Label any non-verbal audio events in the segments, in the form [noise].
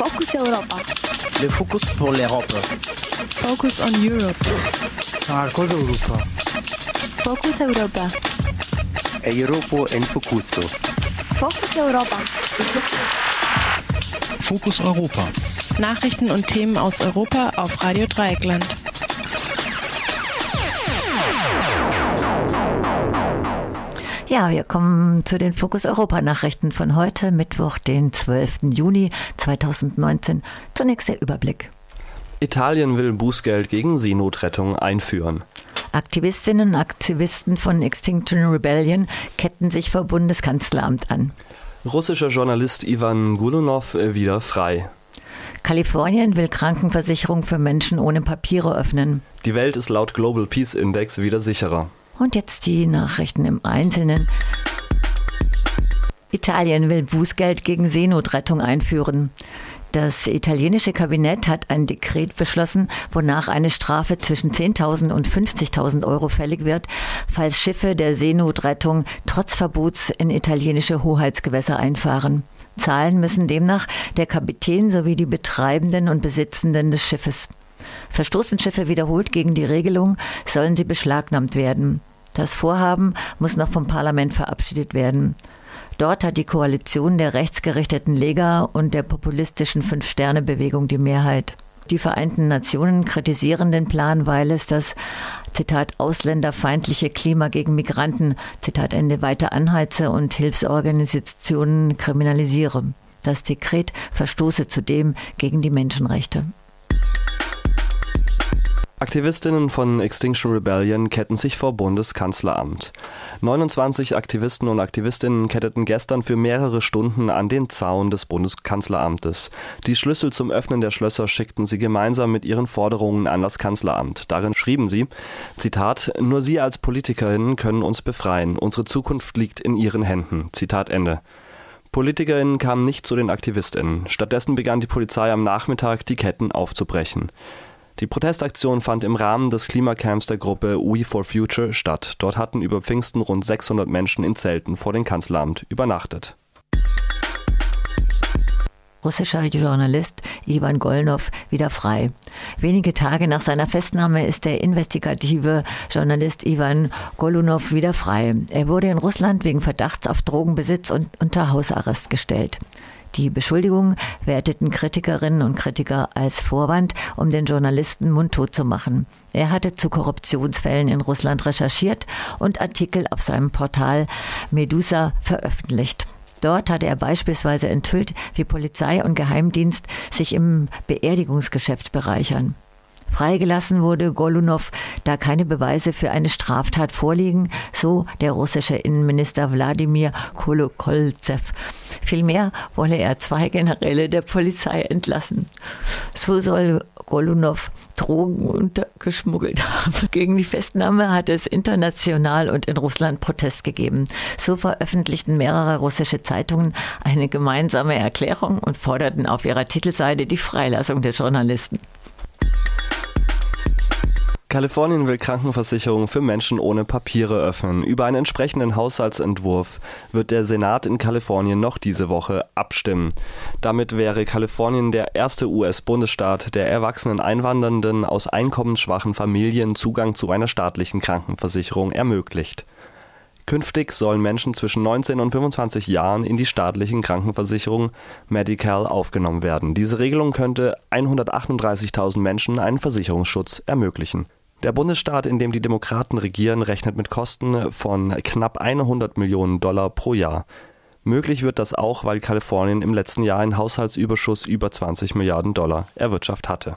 Focus Europa. Le Focus pour l'Europe. Focus on Europe. Marcos Europa. Focus Europa. Europa en Focuso. Focus Europa. Fokus Europa. Nachrichten und Themen aus Europa auf Radio Dreieckland. Ja, wir kommen zu den Fokus Europa Nachrichten von heute, Mittwoch, den 12. Juni 2019. Zunächst der Überblick. Italien will Bußgeld gegen Seenotrettung einführen. Aktivistinnen und Aktivisten von Extinction Rebellion ketten sich vor Bundeskanzleramt an. Russischer Journalist Ivan Gulunov wieder frei. Kalifornien will Krankenversicherung für Menschen ohne Papiere öffnen. Die Welt ist laut Global Peace Index wieder sicherer. Und jetzt die Nachrichten im Einzelnen. Italien will Bußgeld gegen Seenotrettung einführen. Das italienische Kabinett hat ein Dekret beschlossen, wonach eine Strafe zwischen 10.000 und 50.000 Euro fällig wird, falls Schiffe der Seenotrettung trotz Verbots in italienische Hoheitsgewässer einfahren. Zahlen müssen demnach der Kapitän sowie die Betreibenden und Besitzenden des Schiffes. Verstoßen Schiffe wiederholt gegen die Regelung, sollen sie beschlagnahmt werden. Das Vorhaben muss noch vom Parlament verabschiedet werden. Dort hat die Koalition der rechtsgerichteten Lega und der populistischen Fünf-Sterne-Bewegung die Mehrheit. Die Vereinten Nationen kritisieren den Plan, weil es das Zitat ausländerfeindliche Klima gegen Migranten Zitat Ende weiter anheize und Hilfsorganisationen kriminalisiere. Das Dekret verstoße zudem gegen die Menschenrechte. Aktivistinnen von Extinction Rebellion ketten sich vor Bundeskanzleramt. 29 Aktivisten und Aktivistinnen ketteten gestern für mehrere Stunden an den Zaun des Bundeskanzleramtes. Die Schlüssel zum Öffnen der Schlösser schickten sie gemeinsam mit ihren Forderungen an das Kanzleramt. Darin schrieben sie, Zitat, nur Sie als Politikerinnen können uns befreien. Unsere Zukunft liegt in Ihren Händen. Zitat Ende. PolitikerInnen kamen nicht zu den AktivistInnen. Stattdessen begann die Polizei am Nachmittag, die Ketten aufzubrechen. Die Protestaktion fand im Rahmen des Klimacamps der Gruppe We for Future statt. Dort hatten über Pfingsten rund 600 Menschen in Zelten vor dem Kanzleramt übernachtet. Russischer Journalist Ivan Golnov wieder frei. Wenige Tage nach seiner Festnahme ist der investigative Journalist Ivan Golunov wieder frei. Er wurde in Russland wegen Verdachts auf Drogenbesitz und unter Hausarrest gestellt. Die Beschuldigungen werteten Kritikerinnen und Kritiker als Vorwand, um den Journalisten mundtot zu machen. Er hatte zu Korruptionsfällen in Russland recherchiert und Artikel auf seinem Portal Medusa veröffentlicht. Dort hatte er beispielsweise enthüllt, wie Polizei und Geheimdienst sich im Beerdigungsgeschäft bereichern. Freigelassen wurde Golunov, da keine Beweise für eine Straftat vorliegen, so der russische Innenminister Wladimir Kolokolzew. Vielmehr wolle er zwei Generäle der Polizei entlassen. So soll Golunov Drogen untergeschmuggelt haben. [laughs] Gegen die Festnahme hat es international und in Russland Protest gegeben. So veröffentlichten mehrere russische Zeitungen eine gemeinsame Erklärung und forderten auf ihrer Titelseite die Freilassung der Journalisten. Kalifornien will Krankenversicherung für Menschen ohne Papiere öffnen. Über einen entsprechenden Haushaltsentwurf wird der Senat in Kalifornien noch diese Woche abstimmen. Damit wäre Kalifornien der erste US-Bundesstaat, der erwachsenen Einwandernden aus einkommensschwachen Familien Zugang zu einer staatlichen Krankenversicherung ermöglicht. Künftig sollen Menschen zwischen 19 und 25 Jahren in die staatlichen Krankenversicherungen Medical aufgenommen werden. Diese Regelung könnte 138.000 Menschen einen Versicherungsschutz ermöglichen. Der Bundesstaat, in dem die Demokraten regieren, rechnet mit Kosten von knapp 100 Millionen Dollar pro Jahr. Möglich wird das auch, weil Kalifornien im letzten Jahr einen Haushaltsüberschuss über 20 Milliarden Dollar erwirtschaftet hatte.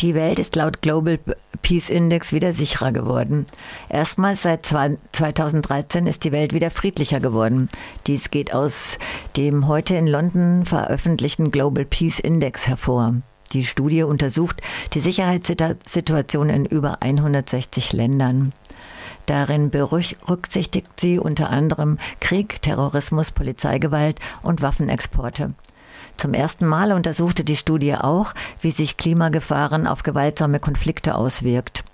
Die Welt ist laut Global Peace Index wieder sicherer geworden. Erstmals seit 2013 ist die Welt wieder friedlicher geworden. Dies geht aus dem heute in London veröffentlichten Global Peace Index hervor. Die Studie untersucht die Sicherheitssituation in über 160 Ländern. Darin berücksichtigt sie unter anderem Krieg, Terrorismus, Polizeigewalt und Waffenexporte. Zum ersten Mal untersuchte die Studie auch, wie sich Klimagefahren auf gewaltsame Konflikte auswirkt.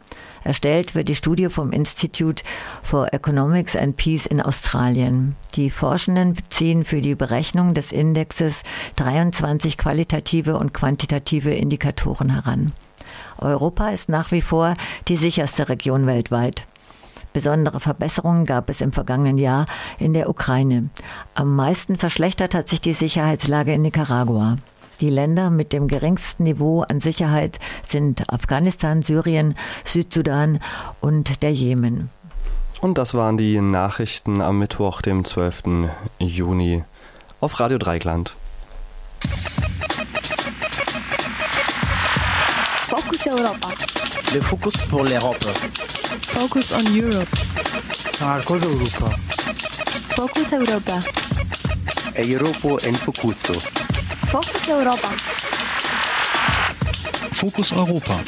Erstellt wird die Studie vom Institute for Economics and Peace in Australien. Die Forschenden beziehen für die Berechnung des Indexes 23 qualitative und quantitative Indikatoren heran. Europa ist nach wie vor die sicherste Region weltweit. Besondere Verbesserungen gab es im vergangenen Jahr in der Ukraine. Am meisten verschlechtert hat sich die Sicherheitslage in Nicaragua. Die Länder mit dem geringsten Niveau an Sicherheit sind Afghanistan, Syrien, Südsudan und der Jemen. Und das waren die Nachrichten am Mittwoch, dem 12. Juni auf Radio Dreigland. Focus Europa. Le Focus pour l'Europe. Focus on Europe. Marco Europa. Focus Europa. Europa en Focuso. Focus Europa. Fokus Europa.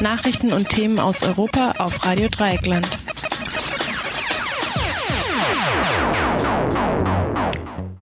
Nachrichten und Themen aus Europa auf Radio Dreieckland.